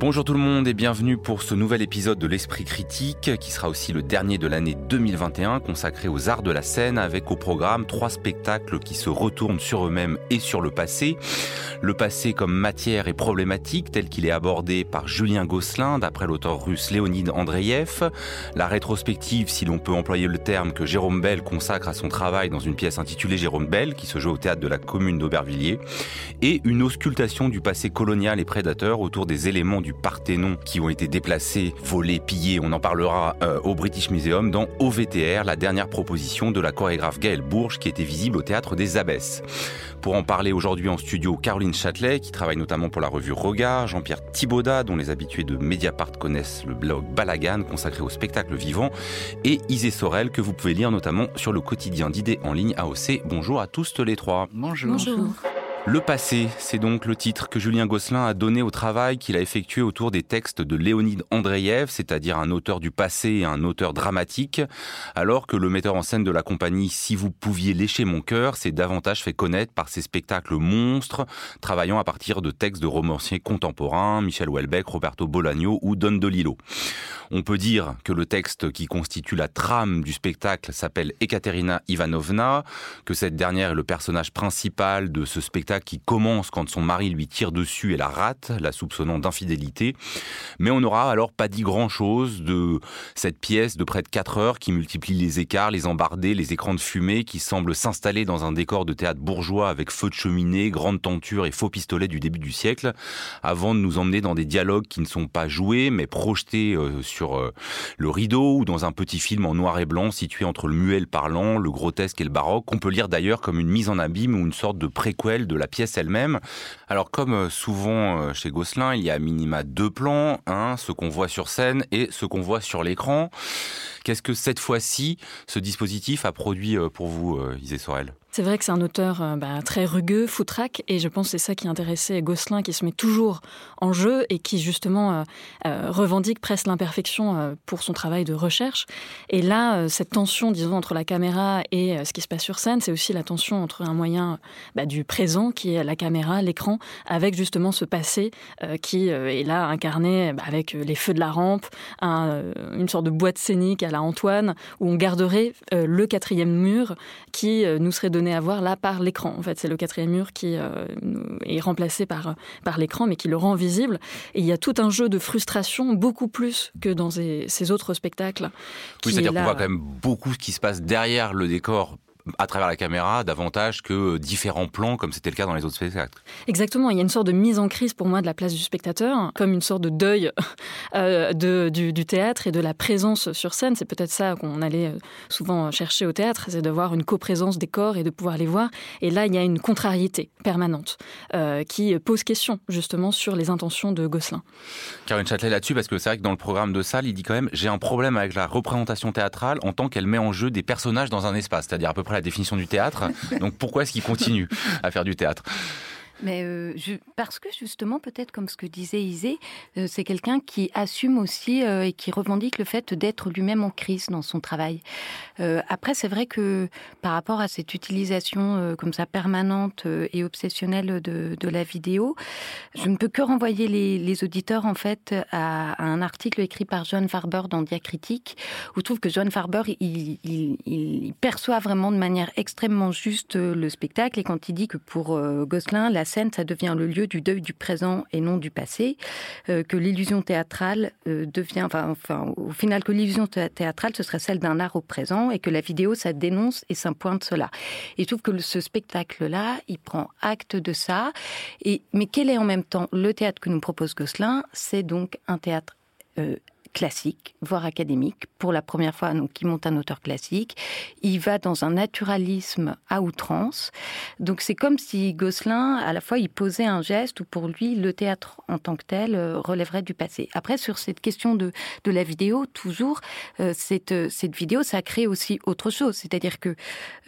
Bonjour tout le monde et bienvenue pour ce nouvel épisode de l'Esprit critique qui sera aussi le dernier de l'année 2021 consacré aux arts de la scène avec au programme trois spectacles qui se retournent sur eux-mêmes et sur le passé. Le passé comme matière et problématique tel qu'il est abordé par Julien Gosselin d'après l'auteur russe Léonide Andreyev. La rétrospective si l'on peut employer le terme que Jérôme Bell consacre à son travail dans une pièce intitulée Jérôme Bell qui se joue au théâtre de la commune d'Aubervilliers et une auscultation du passé colonial et prédateur autour des éléments du du Parthénon qui ont été déplacés, volés, pillés. On en parlera euh, au British Museum dans OVTR, la dernière proposition de la chorégraphe Gaëlle Bourges qui était visible au théâtre des Abbesses. Pour en parler aujourd'hui en studio, Caroline Châtelet, qui travaille notamment pour la revue Regard, Jean-Pierre Thibaudat, dont les habitués de Mediapart connaissent le blog Balagan, consacré au spectacle vivant, et Isée Sorel, que vous pouvez lire notamment sur le quotidien d'idées en ligne AOC. Bonjour à tous les trois. Bonjour. Bonjour. Le passé, c'est donc le titre que Julien Gosselin a donné au travail qu'il a effectué autour des textes de Léonide Andreyev, c'est-à-dire un auteur du passé et un auteur dramatique, alors que le metteur en scène de la compagnie Si vous pouviez lécher mon cœur s'est davantage fait connaître par ses spectacles monstres, travaillant à partir de textes de romanciers contemporains, Michel Houellebecq, Roberto Bolaño ou Don DeLillo. On peut dire que le texte qui constitue la trame du spectacle s'appelle Ekaterina Ivanovna, que cette dernière est le personnage principal de ce spectacle qui commence quand son mari lui tire dessus et la rate, la soupçonnant d'infidélité. Mais on n'aura alors pas dit grand-chose de cette pièce de près de 4 heures qui multiplie les écarts, les embardés, les écrans de fumée, qui semble s'installer dans un décor de théâtre bourgeois avec feu de cheminée, grande tenture et faux pistolets du début du siècle, avant de nous emmener dans des dialogues qui ne sont pas joués, mais projetés euh, sur euh, le rideau ou dans un petit film en noir et blanc situé entre le muet parlant, le grotesque et le baroque, qu'on peut lire d'ailleurs comme une mise en abîme ou une sorte de préquel de la pièce elle-même. Alors comme euh, souvent euh, chez Gosselin, il y a à minima deux plans, un, ce qu'on voit sur scène et ce qu'on voit sur l'écran. Qu'est-ce que cette fois-ci, ce dispositif a produit euh, pour vous, Isée Sorel? C'est vrai que c'est un auteur euh, bah, très rugueux, foutraque, et je pense que c'est ça qui intéressait Gosselin, qui se met toujours en jeu et qui justement euh, euh, revendique presque l'imperfection pour son travail de recherche. Et là, cette tension, disons, entre la caméra et ce qui se passe sur scène, c'est aussi la tension entre un moyen bah, du présent, qui est la caméra, l'écran, avec justement ce passé qui est là incarné bah, avec les feux de la rampe, une sorte de boîte scénique à la Antoine, où on garderait le quatrième mur qui nous serait donné à voir là par l'écran. En fait, c'est le quatrième mur qui euh, est remplacé par, par l'écran, mais qui le rend visible. Et il y a tout un jeu de frustration, beaucoup plus que dans ces, ces autres spectacles. Oui, c'est-à-dire qu'on voit quand même beaucoup ce qui se passe derrière le décor à travers la caméra davantage que différents plans comme c'était le cas dans les autres spectacles. Exactement, il y a une sorte de mise en crise pour moi de la place du spectateur, comme une sorte de deuil euh, de, du, du, théâtre et de la présence sur scène. C'est peut-être ça qu'on allait euh, souvent chercher au théâtre, c'est de voir une coprésence des corps et de pouvoir les voir. Et là, il y a une contrariété permanente euh, qui pose question justement sur les intentions de Gosselin. Caroline Châtelet là-dessus, parce que c'est vrai que dans le programme de salle, il dit quand même j'ai un problème avec la représentation théâtrale en tant qu'elle met en jeu des personnages dans un espace, c'est-à-dire à peu près la définition du théâtre. Donc pourquoi est-ce qu'il continue à faire du théâtre? Mais euh, parce que justement, peut-être comme ce que disait Isée, euh, c'est quelqu'un qui assume aussi euh, et qui revendique le fait d'être lui-même en crise dans son travail. Après, c'est vrai que par rapport à cette utilisation comme ça permanente et obsessionnelle de, la vidéo, je ne peux que renvoyer les, auditeurs en fait à, un article écrit par John Farber dans Diacritique, où je trouve que John Farber il, il, il perçoit vraiment de manière extrêmement juste le spectacle et quand il dit que pour Gosselin, la scène, ça devient le lieu du deuil du présent et non du passé, euh, que l'illusion théâtrale euh, devient, enfin, au final, que l'illusion théâtrale, ce serait celle d'un art au présent et que la vidéo, ça dénonce et s'impointe cela. Et je trouve que ce spectacle-là, il prend acte de ça. Et, mais quel est en même temps le théâtre que nous propose Gosselin? C'est donc un théâtre euh, classique, voire académique. Pour la première fois, donc, il monte un auteur classique. Il va dans un naturalisme à outrance. Donc, c'est comme si Gosselin, à la fois, il posait un geste où pour lui, le théâtre en tant que tel euh, relèverait du passé. Après, sur cette question de, de la vidéo, toujours, euh, cette, cette vidéo, ça crée aussi autre chose. C'est-à-dire que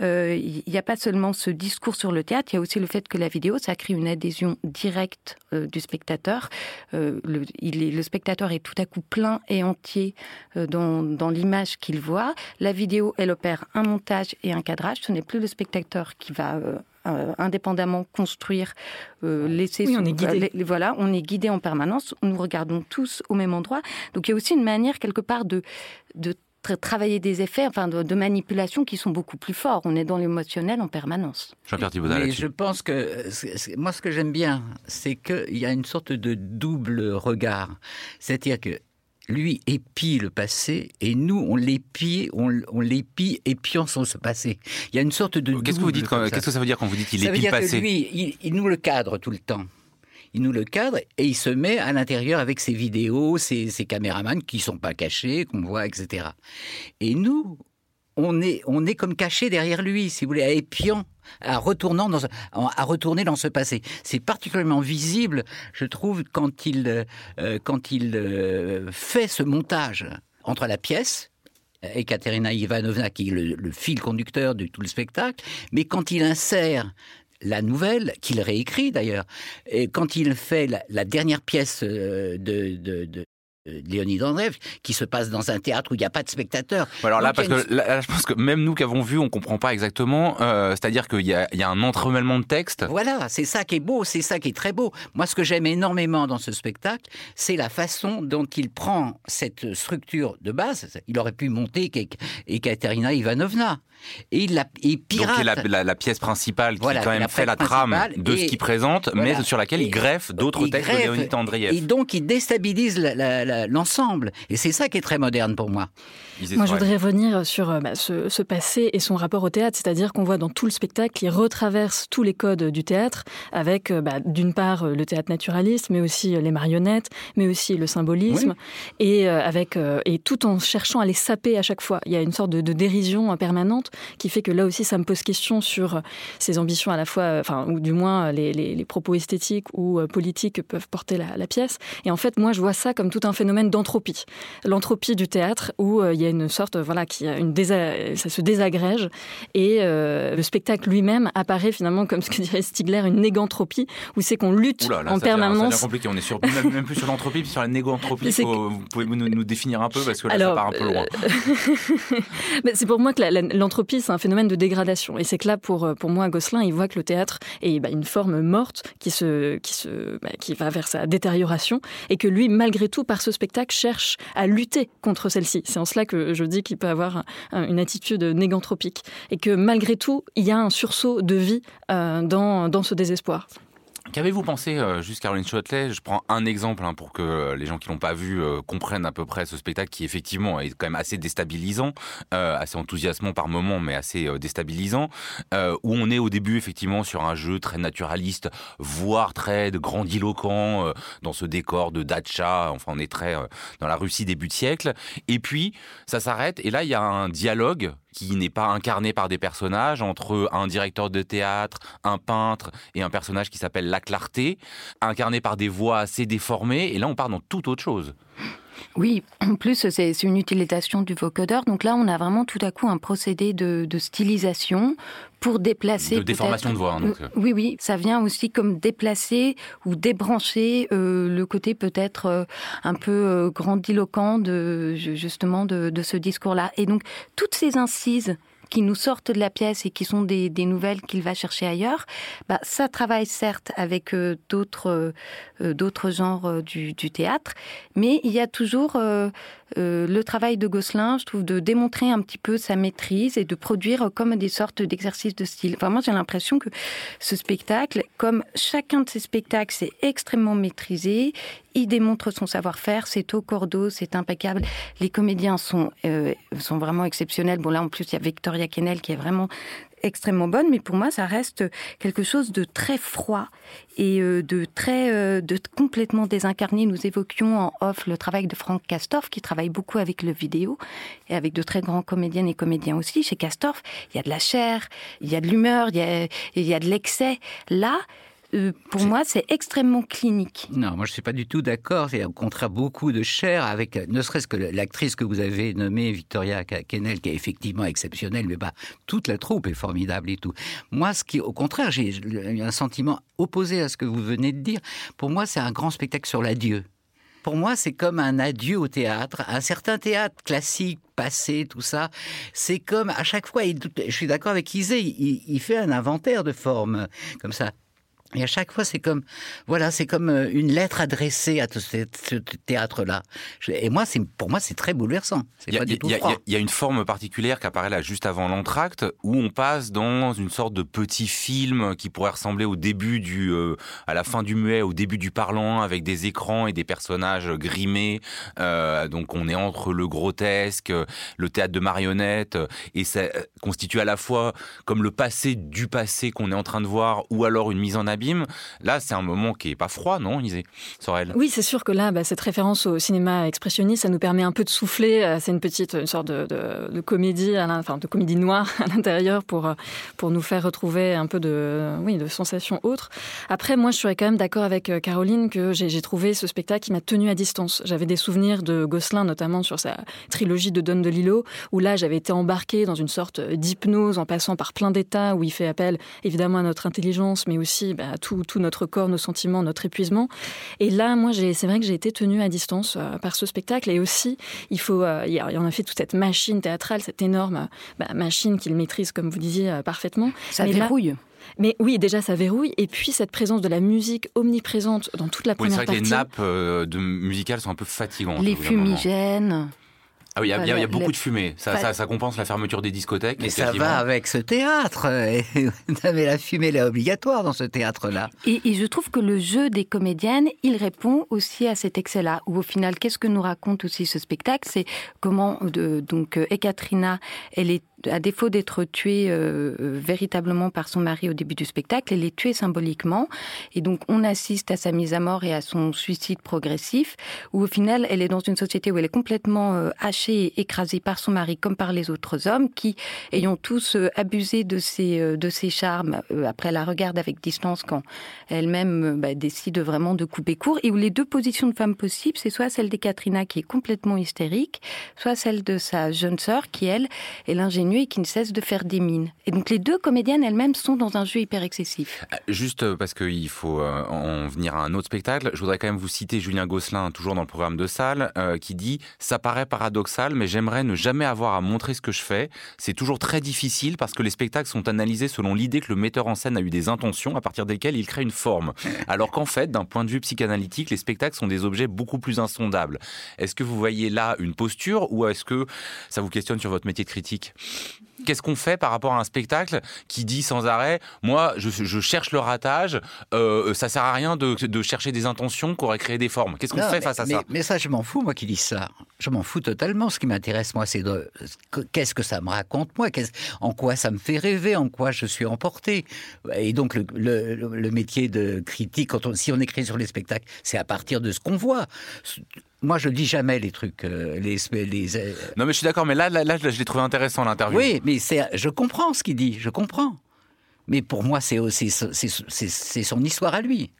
euh, il n'y a pas seulement ce discours sur le théâtre, il y a aussi le fait que la vidéo, ça crée une adhésion directe du spectateur. le, le spectateur est tout à coup plein et entier euh, dans, l'image qu'il voit. La vidéo, elle opère un montage et un cadrage. Ce n'est plus le spectateur qui va euh, euh, indépendamment construire, laisser. on est guidé. voilà, on est guidé en permanence. Nous regardons tous au même endroit. Donc il y a aussi une manière quelque part de de travailler des effets, enfin de, manipulation qui sont beaucoup plus forts. On est dans l'émotionnel en permanence. Mais je pense que moi, ce que j'aime bien, c'est qu'il y a une sorte de double regard. C'est-à-dire que lui épie le passé et nous on l'épie, on, on l'épie épiant son passé. Il y a une sorte de. Qu'est-ce que vous dites Qu'est-ce que ça veut dire quand vous dites qu'il épie le passé que lui, il, nous le cadre tout le temps il nous le cadre et il se met à l'intérieur avec ses vidéos, ses, ses caméramans qui sont pas cachés, qu'on voit, etc. Et nous, on est, on est comme caché derrière lui, si vous voulez, à épiant, à, dans, à retourner dans ce passé. C'est particulièrement visible, je trouve, quand il, euh, quand il euh, fait ce montage entre la pièce, et Katerina Ivanovna qui est le, fil conducteur de tout le spectacle, mais quand il insère la nouvelle, qu'il réécrit d'ailleurs, et quand il fait la, dernière pièce euh, de, euh, Léonide Andreev, qui se passe dans un théâtre où il n'y a pas de spectateurs. Alors là, parce que je pense que même nous qui avons vu, on comprend pas exactement. Euh, c'est-à-dire qu'il y, a, un entremêlement de textes. Voilà, c'est ça qui est beau, c'est ça qui est très beau. Moi, ce que j'aime énormément dans ce spectacle, c'est la façon dont il prend cette structure de base. Il aurait pu monter Ekaterina Ivanovna. Et il la pirate. Donc la, pièce principale qui quand même fait la trame de ce qu'il présente, mais sur laquelle il greffe d'autres textes de Léonide Andreev. Et donc il déstabilise la l'ensemble. Et c'est ça qui est très moderne pour moi. Moi, je voudrais revenir sur euh, bah, ce, passé et son rapport au théâtre, c'est-à-dire qu'on voit dans tout le spectacle, il retraverse tous les codes du théâtre, avec euh, bah, d'une part euh, le théâtre naturaliste, mais aussi les marionnettes, mais aussi le symbolisme, et avec et tout en cherchant à les saper à chaque fois. Il y a une sorte de, dérision permanente qui fait que là aussi, ça me pose question sur ses ambitions à la fois, enfin, ou du moins les, propos esthétiques ou politiques que peuvent porter la, la, pièce. Et en fait, moi, je vois ça comme tout un phénomène d'entropie, l'entropie du théâtre où il y a une sorte, voilà, qui a une ça se désagrège et euh, le spectacle lui-même apparaît finalement comme ce que dirait Stigler une négantropie où c'est qu'on lutte en permanence. Compliqué. On est sur même, plus sur l'entropie, sur la négantropie. vous pouvez nous, définir un peu parce que là ça part un peu loin. Euh, c'est pour moi que l'entropie c'est un phénomène de dégradation et c'est que là pour pour moi Gosselin il voit que le théâtre est bah, une forme morte qui se qui se bah, qui va vers sa détérioration et que lui malgré tout par ce spectacle cherche à lutter contre celle-ci. C'est en cela que je dis qu'il peut avoir une attitude négantropique et que malgré tout, il y a un sursaut de vie euh, dans, dans ce désespoir. Qu'avez-vous pensé, euh, juste Caroline Châtelet Je prends un exemple hein, pour que euh, les gens qui l'ont pas vu euh, comprennent à peu près ce spectacle qui effectivement est quand même assez déstabilisant, assez enthousiasmant par moments, mais assez déstabilisant, où on est au début effectivement sur un jeu très naturaliste, voire très grandiloquent dans ce décor de Dacha. Enfin, on est très dans la Russie début de siècle. Et puis ça s'arrête et là il y a un dialogue qui n'est pas incarné par des personnages, entre un directeur de théâtre, un peintre et un personnage qui s'appelle La Clarté, incarné par des voix assez déformées, et là on part dans toute autre chose. Oui, en plus, c'est une utilisation du vocodeur. Donc là, on a vraiment tout à coup un procédé de, stylisation pour déplacer. De déformation de voix. Hein, donc. Euh, oui, oui, ça vient aussi comme déplacer ou débrancher euh, le côté peut-être euh, un peu grandiloquent de justement de, de ce discours-là. Et donc toutes ces incises qui nous sortent de la pièce et qui sont des, nouvelles qu'il va chercher ailleurs, bah, ça travaille certes avec euh, d'autres euh, euh, d'autres genres du, théâtre, mais il y a toujours le travail de Gosselin, je trouve, de démontrer un petit peu sa maîtrise et de produire comme des sortes d'exercices de style. Enfin, moi, j'ai l'impression que ce spectacle, comme chacun de ces spectacles, c'est extrêmement maîtrisé. Il démontre son savoir-faire, c'est au cordeau, c'est impeccable. Les comédiens sont, sont vraiment exceptionnels. Bon, là, en plus, il y a Victoria Qui est vraiment extrêmement bonne, mais pour moi, ça reste quelque chose de très froid et euh, de très euh, de complètement désincarné. Nous évoquions en off le travail de Franck Castorf, qui travaille beaucoup avec le vidéo et avec de très grands comédiennes et comédiens aussi. Chez Castorf, il y a de la chair, il y a de l'humeur, il il y a de l'excès. Là, euh, pour moi, c'est extrêmement clinique. Non, moi je suis pas du tout d'accord. Au contraire beaucoup de chair avec, ne serait-ce que l'actrice que vous avez nommée, Victoria Kennel, qui est effectivement exceptionnelle, mais bah, toute la troupe est formidable et tout. Moi, ce qui, au contraire, j'ai un sentiment opposé à ce que vous venez de dire. Pour moi, c'est un grand spectacle sur l'adieu. Pour moi, c'est comme un adieu au théâtre. Un certain théâtre classique, passé, tout ça, c'est comme à chaque fois, je suis d'accord avec Isée, il, il, fait un inventaire de formes comme ça. Et à chaque fois, c'est comme, voilà, c'est comme euh, une lettre adressée à ce, théâtre-là. Et moi, c'est, pour moi, c'est très bouleversant. Il y, a une forme particulière qui apparaît là juste avant l'entracte, où on passe dans une sorte de petit film qui pourrait ressembler au début du, euh, à la fin du muet, au début du parlant, avec des écrans et des personnages grimés. Euh, donc, on est entre le grotesque, le théâtre de marionnettes, et ça constitue à la fois comme le passé du passé qu'on est en train de voir, ou alors une mise en abîme Là, c'est un moment qui est pas froid, non, Isée Sorel? Oui, c'est sûr que là, bah, cette référence au cinéma expressionniste, ça nous permet un peu de souffler. Euh, c'est une petite sorte de, comédie, enfin de comédie noire à l'intérieur pour euh, pour nous faire retrouver un peu de oui de sensations autres. Après, moi, je serais quand même d'accord avec euh, Caroline que j'ai trouvé ce spectacle qui m'a tenu à distance. J'avais des souvenirs de Gosselin, notamment sur sa trilogie de Don DeLillo, où là, j'avais été embarquée dans une sorte d'hypnose en passant par plein d'états où il fait appel évidemment à notre intelligence, mais aussi bah, tout, notre corps, nos sentiments, notre épuisement. Et là, moi, c'est vrai que j'ai été tenue à distance euh, par ce spectacle. Et aussi, il faut, euh, il y en a fait toute cette machine théâtrale, cette énorme bah, machine qu'il maîtrise, comme vous disiez, euh, parfaitement. Ça verrouille. Mais oui, déjà ça verrouille, et puis cette présence de la musique omniprésente dans toute la première partie. C'est vrai que les nappes de musicales sont un peu fatigantes. Les fumigènes. Ah oui, il y a, beaucoup de fumée. Ça, ça, compense la fermeture des discothèques. Mais ça va avec ce théâtre. Mais la fumée elle est obligatoire dans ce théâtre-là. Et, je trouve que le jeu des comédiennes, il répond aussi à cet excès-là. Où au final, qu'est-ce que nous raconte aussi ce spectacle? C'est comment de, donc Ekaterina, elle est à défaut d'être tuée euh, euh, véritablement par son mari au début du spectacle, elle est tuée symboliquement. Et donc on assiste à sa mise à mort et à son suicide progressif, où au final elle est dans une société où elle est complètement euh, hachée et écrasée par son mari comme par les autres hommes, qui, ayant tous abusé de ses, de ses charmes, après la regarde avec distance quand elle-même bah, décide vraiment de couper court, et où les deux positions de femme possibles, c'est soit celle d'Ekaterina qui est complètement hystérique, soit celle de sa jeune sœur qui, elle, est l'ingénieure et qui ne cesse de faire des mines. Et donc les deux comédiennes elles-mêmes sont dans un jeu hyper excessif. Euh, juste euh, parce qu'il faut euh, en venir à un autre spectacle, je voudrais quand même vous citer Julien Gosselin, toujours dans le programme de salle, qui dit « Ça paraît paradoxal, mais j'aimerais ne jamais avoir à montrer ce que je fais. C'est toujours très difficile parce que les spectacles sont analysés selon l'idée que le metteur en scène a eu des intentions à partir desquelles il crée une forme. Alors qu'en fait, d'un point de vue psychanalytique, les spectacles sont des objets beaucoup plus insondables. Est-ce que vous voyez là une posture ou est-ce que ça vous questionne sur votre métier de critique? Qu'est-ce qu'on fait par rapport à un spectacle qui dit sans arrêt, moi, je, cherche le ratage, euh, ça sert à rien de, chercher des intentions qui auraient créé des formes. Qu'est-ce qu'on fait face à ça? Mais ça, je m'en fous, moi qui dis ça. Je m'en fous totalement. Ce qui m'intéresse, moi, c'est de qu'est-ce que ça me raconte, moi, en quoi ça me fait rêver, en quoi je suis emporté? Et donc, le, métier de critique, quand on, si on écrit sur les spectacles, c'est à partir de ce qu'on voit. Moi, je dis jamais les trucs, euh, les, les, euh, Non, mais je suis d'accord. Mais là, là, là je l'ai trouvé intéressant l'interview. Oui, mais c'est, je comprends ce qu'il dit. Je comprends. Mais pour moi, c'est aussi, c'est son histoire à lui.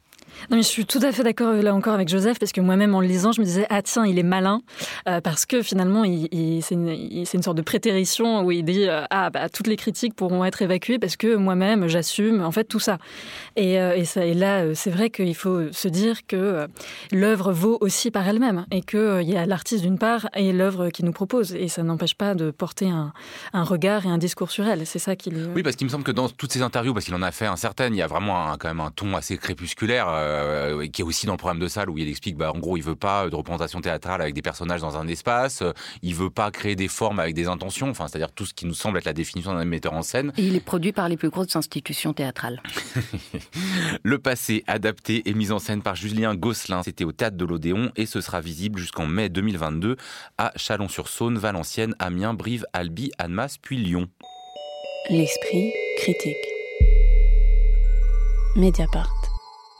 Non, mais je suis tout à fait d'accord là encore avec Joseph, parce que moi-même en le lisant, je me disais, ah tiens, il est malin, euh, parce que finalement, c'est une, sorte de prétérition où il dit, euh, ah, bah, toutes les critiques pourront être évacuées parce que moi-même, j'assume, en fait, tout ça. Et, euh, là, c'est vrai qu'il faut se dire que l'œuvre vaut aussi par elle-même, et qu'il y a l'artiste d'une part et l'œuvre qui nous propose, et ça n'empêche pas de porter un, un, regard et un discours sur elle. C'est ça qu'il. Oui, parce qu'il me semble que dans toutes ces interviews, parce qu'il en a fait un certain, il y a vraiment quand même un ton assez crépusculaire euh, qui est aussi dans le programme de salle où il explique, bah, en gros, il veut pas de représentation théâtrale avec des personnages dans un espace, euh, il veut pas créer des formes avec des intentions, enfin, c'est-à-dire tout ce qui nous semble être la définition d'un metteur en scène. Et il est produit par les plus grosses institutions théâtrales. le passé, adapté et mis en scène par Julien Gosselin, c'était au Théâtre de l'Odéon et ce sera visible jusqu'en mai 2022 à Chalon-sur-Saône, Valenciennes, Amiens, Brive, Albi, Annemasse, puis Lyon. L'esprit critique. Mediapart.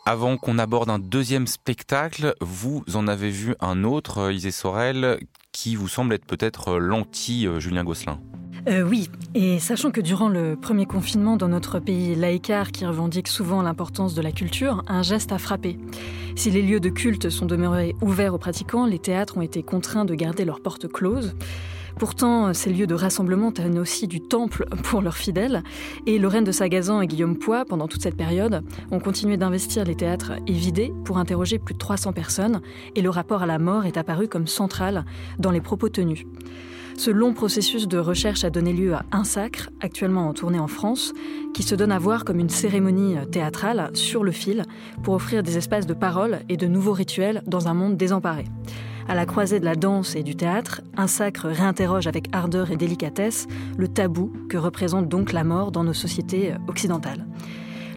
Avant qu'on aborde un deuxième spectacle, vous en avez vu un autre, euh, Isée Sorel, qui vous semble être peut-être l'anti-Julien Gosselin. Euh, oui, et sachant que durant le premier confinement dans notre pays laïcard qui revendique souvent l'importance de la culture, un geste a frappé. Si les lieux de culte sont demeurés ouverts aux pratiquants, les théâtres ont été contraints de garder leurs portes closes. Pourtant, ces lieux de rassemblement tiennent aussi du temple pour leurs fidèles. Et Lorraine de Sagazan et Guillaume Poix, pendant toute cette période, ont continué d'investir les théâtres vider pour interroger plus de 300 personnes. Et le rapport à la mort est apparu comme central dans les propos tenus. Ce long processus de recherche a donné lieu à Un Sacre, actuellement en tournée en France, qui se donne à voir comme une cérémonie théâtrale sur le fil pour offrir des espaces de parole et de nouveaux rituels dans un monde désemparé. À la croisée de la danse et du théâtre, Un Sacre réinterroge avec ardeur et délicatesse le tabou que représente donc la mort dans nos sociétés occidentales.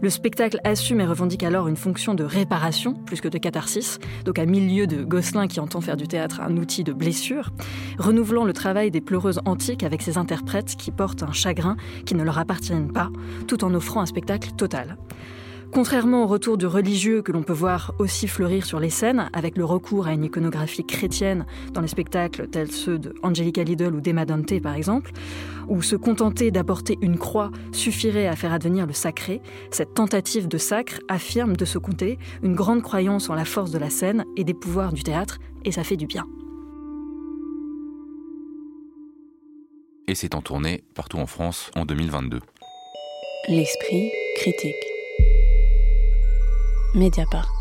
Le spectacle assume et revendique alors une fonction de réparation plus que de catharsis, donc à milieu de Gosselin qui entend faire du théâtre un outil de blessure, renouvelant le travail des pleureuses antiques avec ses interprètes qui portent un chagrin qui ne leur appartiennent pas, tout en offrant un spectacle total. Contrairement au retour du religieux que l'on peut voir aussi fleurir sur les scènes, avec le recours à une iconographie chrétienne dans les spectacles tels ceux de Angelica Lidl ou d'Emma Dante par exemple, où se contenter d'apporter une croix suffirait à faire advenir le sacré, cette tentative de sacre affirme de ce côté une grande croyance en la force de la scène et des pouvoirs du théâtre, et ça fait du bien. Et c'est en tournée partout en France en 2022. L'esprit critique. Mediapart.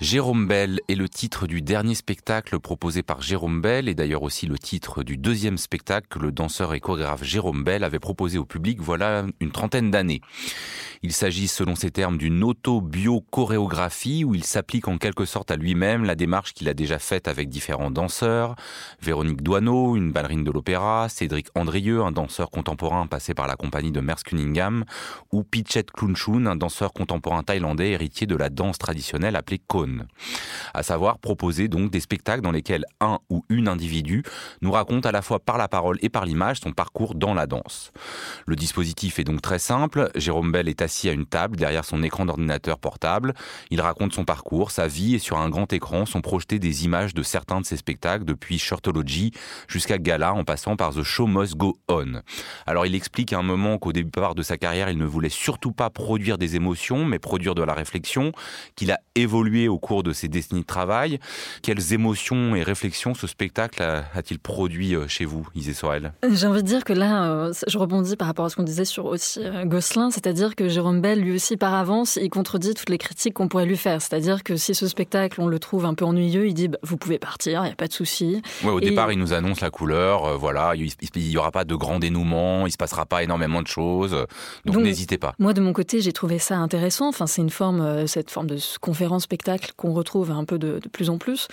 Jérôme Bell est le titre du dernier spectacle proposé par Jérôme Bell et d'ailleurs aussi le titre du deuxième spectacle que le danseur et chorégraphe Jérôme Bell avait proposé au public voilà une trentaine d'années. Il s'agit selon ses termes d'une auto-bio-chorégraphie où il s'applique en quelque sorte à lui-même la démarche qu'il a déjà faite avec différents danseurs, Véronique Douaneau, une ballerine de l'opéra, Cédric Andrieux, un danseur contemporain passé par la compagnie de Merce Cunningham, ou Pichet Klunchun, un danseur contemporain thaïlandais héritier de la danse traditionnelle appelée Kon. À savoir proposer donc des spectacles dans lesquels un ou une individu nous raconte à la fois par la parole et par l'image son parcours dans la danse. Le dispositif est donc très simple. Jérôme Bell est assis à une table derrière son écran d'ordinateur portable. Il raconte son parcours, sa vie et sur un grand écran sont projetées des images de certains de ses spectacles depuis Shortology jusqu'à Gala en passant par The Show Must Go On. Alors il explique à un moment qu'au départ de sa carrière, il ne voulait surtout pas produire des émotions, mais produire de la réflexion, qu'il a évolué au cours de ses décennies de travail. Quelles émotions et réflexions ce spectacle a-t-il produit euh, chez vous, Isée Sorel? J'ai envie de dire que là, euh, je rebondis par rapport à ce qu'on disait sur aussi euh, Gosselin, c'est-à-dire que Jérôme Bell, lui aussi, par avance, il contredit toutes les critiques qu'on pourrait lui faire. C'est-à-dire que si ce spectacle, on le trouve un peu ennuyeux, il dit bah, vous pouvez partir, il n'y a pas de souci. Ouais, au départ, il nous annonce la couleur, euh, voilà, il n'y aura pas de grand dénouement, il se passera pas énormément de choses, donc, n'hésitez pas. Moi, de mon côté, j'ai trouvé ça intéressant. Enfin, c'est une forme, euh, cette forme de qu'on retrouve un peu de, plus en plus.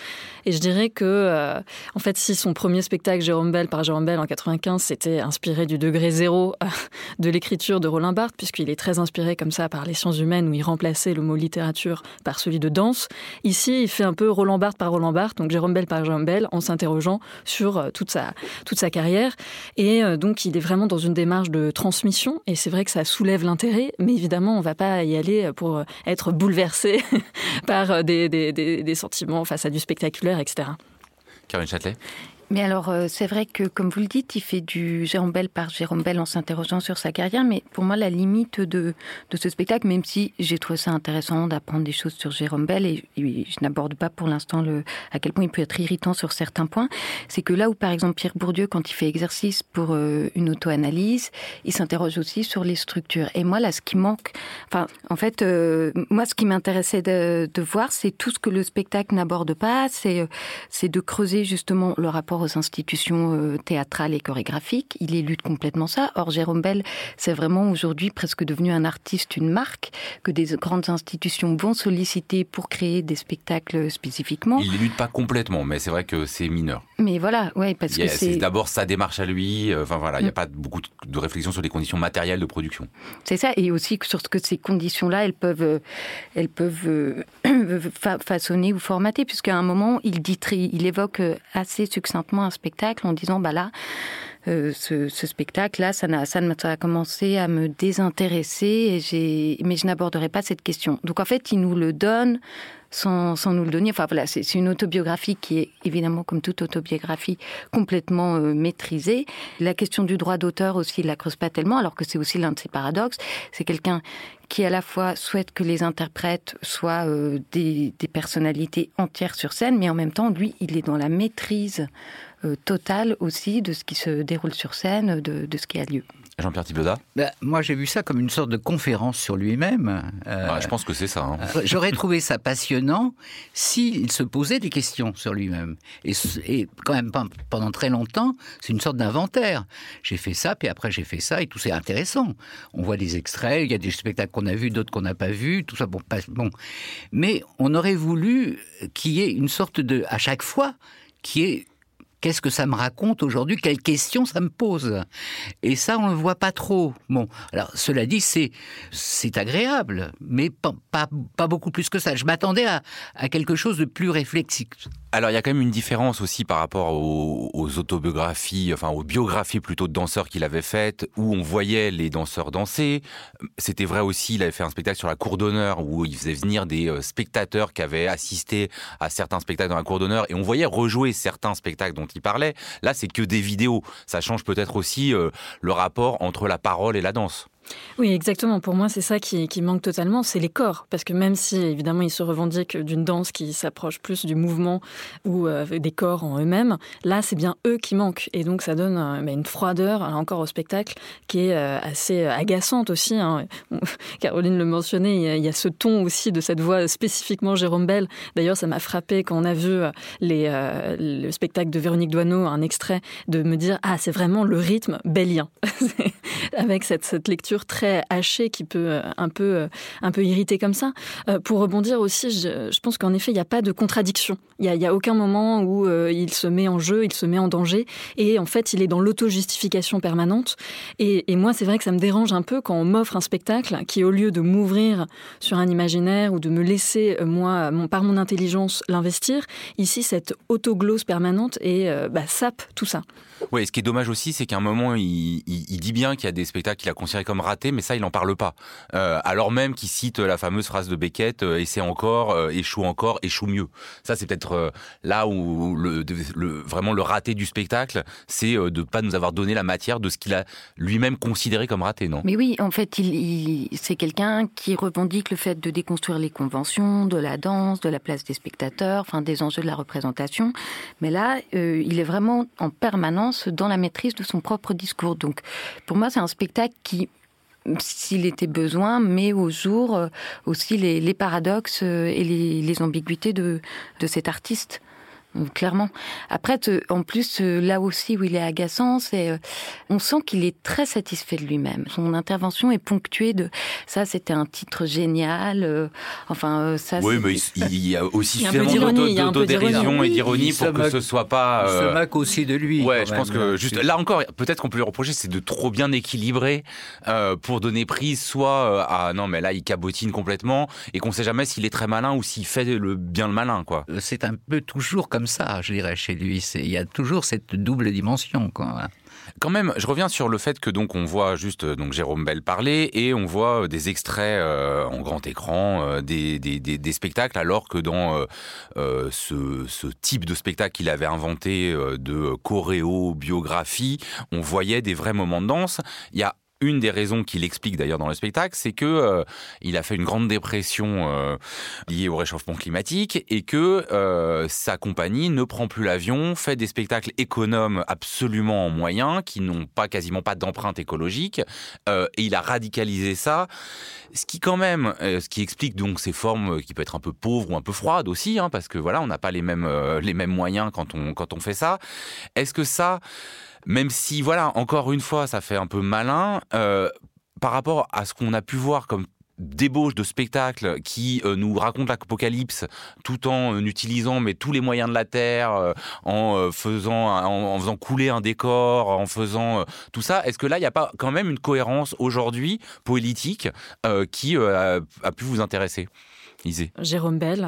Et je dirais que, euh, en fait, si son premier spectacle, Jérôme Bell, par Jérôme Bell en 95, c'était inspiré du degré zéro de l'écriture de Roland Barthes, puisqu'il est très inspiré comme ça par les sciences humaines où il remplaçait le mot littérature par celui de danse. Ici, il fait un peu Roland Barthes par Roland Barthes, donc Jérôme Bell par Jérôme Bell, en s'interrogeant sur euh, toute sa, toute sa carrière. Et euh, donc, il est vraiment dans une démarche de transmission. Et c'est vrai que ça soulève l'intérêt, mais évidemment, on ne va pas y aller pour être bouleversé par des, des, sentiments face à du spectaculaire, etc. Caroline Châtelet mais alors, euh, c'est vrai que, comme vous le dites, il fait du Jérôme Bell par Jérôme Bell en s'interrogeant sur sa carrière. Mais pour moi, la limite de, de ce spectacle, même si j'ai trouvé ça intéressant d'apprendre des choses sur Jérôme Bell, et, je n'aborde pas pour l'instant à quel point il peut être irritant sur certains points, c'est que là où, par exemple, Pierre Bourdieu, quand il fait exercice pour euh, une auto-analyse, il s'interroge aussi sur les structures. Et moi, là, ce qui manque, enfin, en fait, euh, moi, ce qui m'intéressait de, de voir, c'est tout ce que le spectacle n'aborde pas, c'est de creuser justement le rapport aux institutions euh, théâtrales et chorégraphiques. Il élude complètement ça. Or, Jérôme Bell, c'est vraiment aujourd'hui presque devenu un artiste, une marque que des grandes institutions vont solliciter pour créer des spectacles spécifiquement. Il l'élude pas complètement, mais c'est vrai que c'est mineur. Mais voilà, ouais, parce que c'est d'abord sa démarche à lui. Euh, enfin voilà, il n'y a mm. pas beaucoup de réflexion sur les conditions matérielles de production. C'est ça, et aussi sur ce que ces conditions-là, elles peuvent, euh, elles peuvent façonner ou formater, puisqu'à un moment, il dit, il évoque assez succinctement un spectacle en disant bah là, euh, ce, spectacle-là, ça, a, ça, a commencé à me désintéresser, et mais je n'aborderai pas cette question. Donc en fait, il nous le donne sans, nous le donner. Enfin voilà, c'est une autobiographie qui est évidemment, comme toute autobiographie, complètement euh, maîtrisée. La question du droit d'auteur aussi, il la creuse pas tellement, alors que c'est aussi l'un de ses paradoxes. C'est quelqu'un qui à la fois souhaite que les interprètes soient euh, des, personnalités entières sur scène, mais en même temps, lui, il est dans la maîtrise euh, totale aussi de ce qui se déroule sur scène, de ce qui a lieu. Jean-Pierre Thibaudat ben, Moi, j'ai vu ça comme une sorte de conférence sur lui-même. Euh, je pense que c'est ça. Hein. Euh, j'aurais trouvé ça passionnant s'il se posait des questions sur lui-même. Et, et, quand même, pendant très longtemps, c'est une sorte d'inventaire. J'ai fait ça, puis après j'ai fait ça, et tout c'est intéressant. On voit des extraits, il y a des spectacles qu'on a vus, d'autres qu'on n'a pas vus, tout ça. Bon, pas, bon. Mais on aurait voulu qu'il y ait une sorte de, à chaque fois, qui est Qu'est-ce que ça me raconte aujourd'hui? Quelles questions ça me pose? Et ça, on ne le voit pas trop. Bon, alors cela dit, c'est c'est agréable, mais pas, pas, beaucoup plus que ça. Je m'attendais à, à quelque chose de plus réflexif. Alors il y a quand même une différence aussi par rapport aux, autobiographies, enfin aux biographies plutôt de danseurs qu'il avait faites, où on voyait les danseurs danser. C'était vrai aussi, il avait fait un spectacle sur la cour d'honneur, où il faisait venir des euh, spectateurs qui avaient assisté à certains spectacles dans la cour d'honneur, et on voyait rejouer certains spectacles il parlait. Là, c'est que des vidéos. Ça change peut-être aussi euh, le rapport entre la parole et la danse. Oui, exactement. Pour moi, c'est ça qui, manque totalement, c'est les corps. Parce que même si, évidemment, ils se revendiquent d'une danse qui s'approche plus du mouvement ou euh, des corps en eux-mêmes, là, c'est bien eux qui manquent. Et donc, ça donne euh, bah, une froideur, encore au spectacle, qui est euh, assez agaçante aussi. Hein. Caroline le mentionnait, il y, a, ce ton aussi de cette voix spécifiquement Jérôme Bell. D'ailleurs, ça m'a frappé quand on a vu le spectacle de Véronique Doineau, un extrait, de me dire, ah, c'est vraiment le rythme bellien. Avec cette lecture très hachée qui peut euh, un peu, euh, un peu irriter comme ça. Euh, pour rebondir aussi, je, pense qu'en effet, il n'y a pas de contradiction. Il n'y a, aucun moment où il se met en jeu, il se met en danger. Et en fait, il est dans l'auto-justification permanente. Et, moi, c'est vrai que ça me dérange un peu quand on m'offre un spectacle qui, au lieu de m'ouvrir sur un imaginaire ou de me laisser, moi, par mon intelligence, l'investir, ici, cette autoglose permanente et bah, sape tout ça. Oui, ce qui est dommage aussi, c'est qu'à un moment, il, il dit bien qu'il y a des spectacles qu'il a considérés comme raté, mais ça, il n'en parle pas. Euh, alors même qu'il cite la fameuse phrase de Beckett euh, essaie encore, euh, échoue encore, échoue mieux. Ça, c'est peut-être là où le, vraiment le raté du spectacle, c'est de ne pas nous avoir donné la matière de ce qu'il a lui-même considéré comme raté, non? Mais oui, en fait, il, c'est quelqu'un qui revendique le fait de déconstruire les conventions, de la danse, de la place des spectateurs, enfin des enjeux de la représentation. Mais là, il est vraiment en permanence dans la maîtrise de son propre discours. Donc, pour moi, c'est un spectacle qui s'il était besoin, mais au jour euh, aussi les, paradoxes euh, et les, ambiguïtés de cet artiste clairement. Après, en plus, euh, là aussi où il est agaçant, c'est euh, on sent qu'il est très satisfait de lui-même. Son intervention est ponctuée de ça, c'était un titre génial. Euh, enfin, ça. Oui, mais il y a aussi suffisamment d'autodérision et d'ironie pour que ce soit pas. Il se moque aussi de lui. Ouais, je pense que juste là encore, peut-être qu'on peut lui reprocher, c'est de trop bien équilibrer pour donner prise, soit à non, mais là il cabotine complètement et qu'on sait jamais s'il est très malin ou s'il fait le bien le malin, quoi. C'est un peu toujours comme ça, je dirais, chez lui. Il y a toujours cette double dimension. Quoi. Quand même, je reviens sur le fait que donc on voit juste euh, donc Jérôme Bell parler et on voit euh, des extraits euh, en grand écran des, des, des, spectacles, alors que dans ce, ce, type de spectacle qu'il avait inventé de choréo, biographie, on voyait des vrais moments de danse. Il y a une des raisons qu'il explique d'ailleurs dans le spectacle, c'est que euh, il a fait une grande dépression euh, liée au réchauffement climatique et que euh, sa compagnie ne prend plus l'avion, fait des spectacles économes absolument en moyens, qui n'ont pas quasiment pas d'empreinte écologique, et il a radicalisé ça, ce qui quand même, ce qui explique donc ces formes qui peuvent être un peu pauvres ou un peu froides aussi, hein, parce que voilà, on n'a pas les mêmes les mêmes moyens quand on quand on fait ça. Est-ce que ça même si, voilà, encore une fois, ça fait un peu malin, euh, par rapport à ce qu'on a pu voir comme débauche de spectacles qui euh, nous racontent l'apocalypse tout en euh, utilisant mais tous les moyens de la terre, en faisant en, faisant couler un décor, en faisant tout ça. Est-ce que là il n'y a pas quand même une cohérence aujourd'hui politique qui a pu vous intéresser? Jérôme Bell,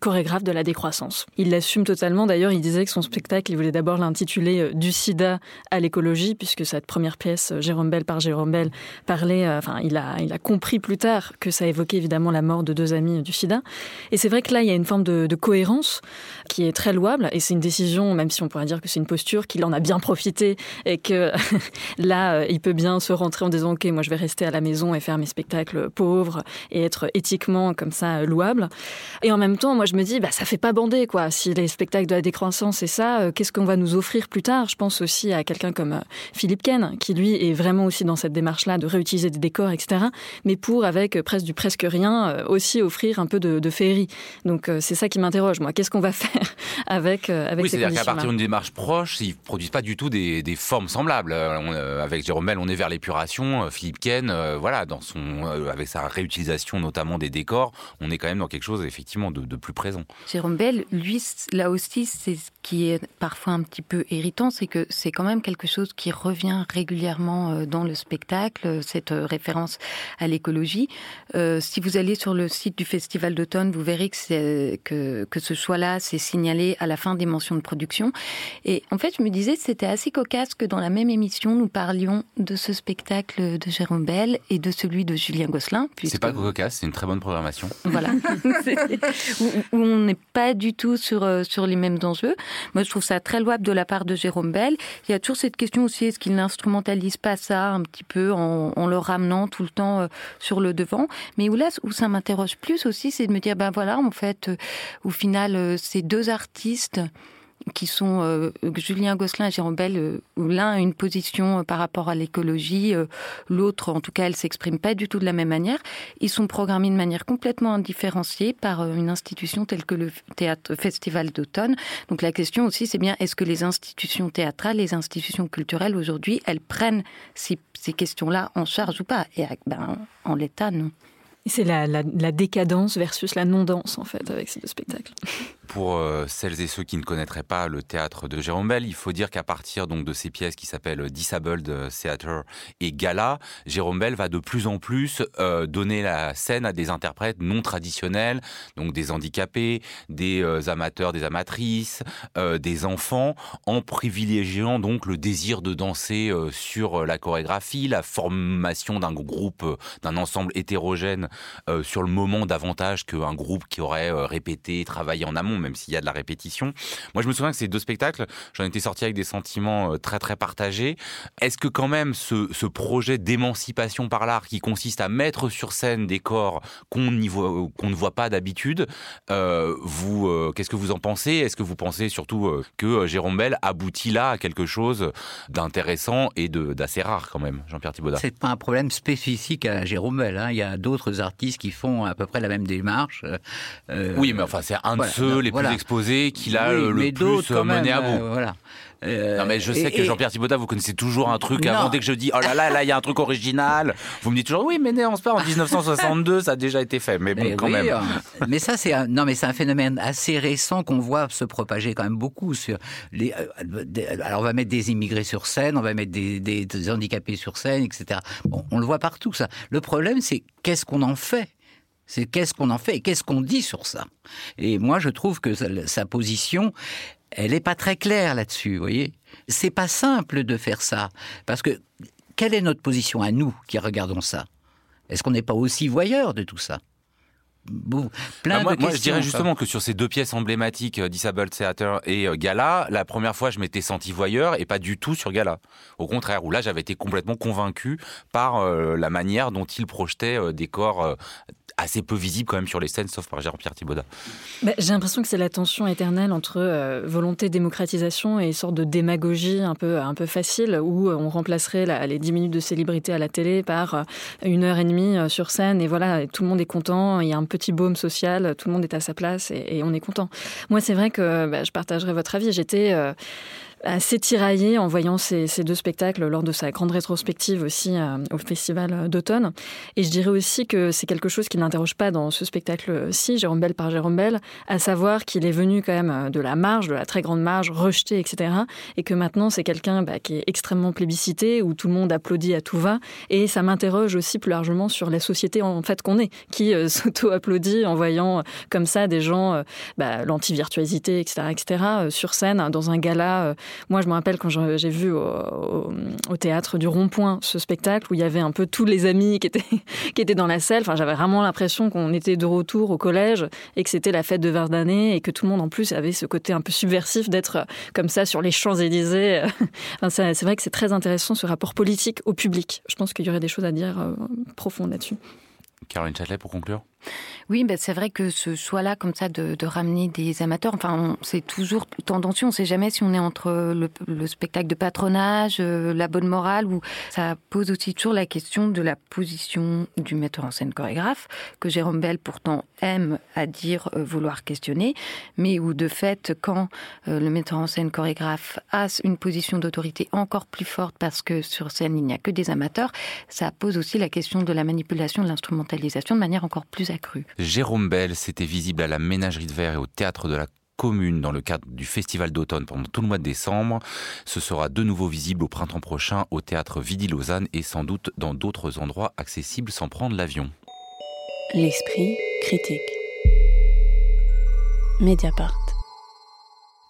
chorégraphe de la décroissance. Il l'assume totalement. D'ailleurs, il disait que son spectacle, il voulait d'abord l'intituler euh, Du sida à l'écologie, puisque cette première pièce, euh, Jérôme Bell par Jérôme Bell, parlait, euh, enfin, il a, il a compris plus tard que ça évoquait évidemment la mort de deux amis du sida. Et c'est vrai que là, il y a une forme de, cohérence qui est très louable. Et c'est une décision, même si on pourrait dire que c'est une posture, qu'il en a bien profité et que là, il peut bien se rentrer en disant, OK, moi, je vais rester à la maison et faire mes spectacles pauvres et être éthiquement comme ça louable et en même temps, moi, je me dis, bah, ça fait pas bander, quoi. Si les spectacles de la décroissance, c'est ça, euh, qu'est-ce qu'on va nous offrir plus tard? Je pense aussi à quelqu'un comme euh, Philippe Ken, qui lui est vraiment aussi dans cette démarche-là de réutiliser des décors, etc. Mais pour, avec euh, presque du presque rien, aussi offrir un peu de, féerie. Donc, c'est ça qui m'interroge, moi. Qu'est-ce qu'on va faire avec, avec oui, c'est-à-dire qu'à partir d'une démarche proche, ils produisent pas du tout des, formes semblables. avec Jérôme Bell, on est vers l'épuration. Philippe Ken, voilà, dans son, avec sa réutilisation notamment des décors, on est quand même dans quelque chose effectivement de, plus présent. Jérôme Bell, lui, là aussi, c'est ce qui est parfois un petit peu irritant, c'est que c'est quand même quelque chose qui revient régulièrement euh, dans le spectacle, cette euh, référence à l'écologie. Euh, si vous allez sur le site du Festival d'automne, vous verrez que, que, que ce choix-là, c'est signalé à la fin des mentions de production. Et en fait, je me disais, c'était assez cocasse que dans la même émission, nous parlions de ce spectacle de Jérôme Bell et de celui de Julien Gosselin. C'est pas cocasse, c'est une très bonne programmation. Voilà. où, on n'est pas du tout sur, euh, sur les mêmes enjeux. Moi, je trouve ça très louable de la part de Jérôme Bell. Il y a toujours cette question aussi, est-ce qu'il n'instrumentalise pas ça un petit peu en, en le ramenant tout le temps euh, sur le devant? Mais où là, où ça m'interroge plus aussi, c'est de me dire, ben voilà, en fait, euh, au final, ces deux artistes qui sont euh, Julien Gosselin et Jérôme Bell, euh, où l'un a une position euh, par rapport à l'écologie, l'autre, en tout cas, elle s'exprime pas du tout de la même manière. Ils sont programmés de manière complètement indifférenciée par une institution telle que le théâtre Festival d'automne. Donc la question aussi, c'est bien est-ce que les institutions théâtrales, les institutions culturelles aujourd'hui, elles prennent ces, questions-là en charge ou pas? Et ben, en l'état, non. C'est la, la, décadence versus la non-danse, en fait, avec ces deux spectacles. Pour euh, celles et ceux qui ne connaîtraient pas le théâtre de Jérôme Bell, il faut dire qu'à partir donc de ces pièces qui s'appellent Disabled Theater et Gala, Jérôme Bell va de plus en plus euh, donner la scène à des interprètes non traditionnels, donc des handicapés, des euh, amateurs, des amatrices, des enfants, en privilégiant donc le désir de danser sur la chorégraphie, la formation d'un groupe, d'un ensemble hétérogène euh, sur le moment davantage qu'un groupe qui aurait euh, répété, travaillé en amont, même s'il y a de la répétition. Moi, je me souviens que ces deux spectacles, j'en étais sorti avec des sentiments euh, très très partagés. Est-ce que quand même ce, ce projet d'émancipation par l'art qui consiste à mettre sur scène des corps qu'on ne voit pas d'habitude, vous, qu'est-ce que vous en pensez? Est-ce que vous pensez surtout que Jérôme Bell aboutit là à quelque chose d'intéressant et d'assez rare quand même, Jean-Pierre Thibaudat? C'est pas un problème spécifique à Jérôme Bell. Hein. Il y a d'autres artistes qui font à peu près la même démarche. Euh, oui, mais enfin, c'est un de ceux les plus exposés qu'il a le plus mené à bout. Euh, voilà. Euh, non mais je sais que Jean-Pierre Thibaudat, vous connaissez toujours un truc avant dès que je dis oh là là là il y a un truc original. Vous me dites toujours oui mais on se pas en 1962 ça a déjà été fait mais bon quand même. mais ça c'est un, non mais c'est un phénomène assez récent qu'on voit se propager quand même beaucoup sur les. Alors on va mettre des immigrés sur scène, on va mettre des, des, des handicapés sur scène, etc. Bon, on le voit partout ça. Le problème c'est qu'est-ce qu'on en fait? C'est qu'est-ce qu'on en fait et qu'est-ce qu'on dit sur ça. Et moi, je trouve que sa position, elle n'est pas très claire là-dessus, vous voyez. C'est pas simple de faire ça. Parce que, quelle est notre position à nous qui regardons ça? Est-ce qu'on n'est pas aussi voyeurs de tout ça? Plein bah, moi, je dirais justement que sur ces deux pièces emblématiques, euh, Disabled Theater et euh, Gala, la première fois, je m'étais senti voyeur et pas du tout sur Gala. Au contraire, où là, j'avais été complètement convaincu par euh, la manière dont il projetait des corps assez peu visible quand même sur les scènes, sauf par Jean-Pierre Thibaudat. Bah, j'ai l'impression que c'est la tension éternelle entre euh, volonté démocratisation et sorte de démagogie un peu, un peu facile, où euh, on remplacerait les 10 minutes de célébrité à la télé par euh, une heure et demie sur scène, et voilà, tout le monde est content, il y a un petit baume social, tout le monde est à sa place, et, on est content. Moi, c'est vrai que bah, je partagerai votre avis, j'étais assez tiraillé en voyant ces, deux spectacles lors de sa grande rétrospective aussi euh, au festival d'automne. Et je dirais aussi que c'est quelque chose qui n'interroge pas dans ce spectacle-ci, Jérôme Bell par Jérôme Bell, à savoir qu'il est venu quand même euh, de la marge, de la très grande marge, rejeté, etc. Et que maintenant c'est quelqu'un bah, qui est extrêmement plébiscité, où tout le monde applaudit à tout va. Et ça m'interroge aussi plus largement sur la société en fait qu'on est, qui euh, s'auto-applaudit en voyant comme ça des gens, bah, l'anti-virtuosité, etc., etc., sur scène dans un gala moi, je me rappelle quand j'ai vu au, théâtre du Rond-Point ce spectacle où il y avait un peu tous les amis qui étaient, qui étaient dans la salle. Enfin, j'avais vraiment l'impression qu'on était de retour au collège et que c'était la fête de Verdanet et que tout le monde en plus avait ce côté un peu subversif d'être comme ça sur les Champs-Élysées. Enfin, c'est vrai que c'est très intéressant ce rapport politique au public. Je pense qu'il y aurait des choses à dire euh, profondes là-dessus. Caroline Châtelet, pour conclure oui, ben c'est vrai que ce choix-là, comme ça, de, ramener des amateurs, enfin, c'est toujours tendancieux. On ne sait jamais si on est entre le, spectacle de patronage, euh, la bonne morale, ou ça pose aussi toujours la question de la position du metteur en scène chorégraphe, que Jérôme Bell pourtant aime à dire euh, vouloir questionner, mais où de fait, quand euh, le metteur en scène chorégraphe a une position d'autorité encore plus forte parce que sur scène il n'y a que des amateurs, ça pose aussi la question de la manipulation, de l'instrumentalisation de manière encore plus accrue. Jérôme Bell, c'était visible à la Ménagerie de Verre et au Théâtre de la commune dans le cadre du festival d'automne pendant tout le mois de décembre. Ce sera de nouveau visible au printemps prochain au théâtre Vidi-Lausanne et sans doute dans d'autres endroits accessibles sans prendre l'avion. L'esprit critique. Mediapart.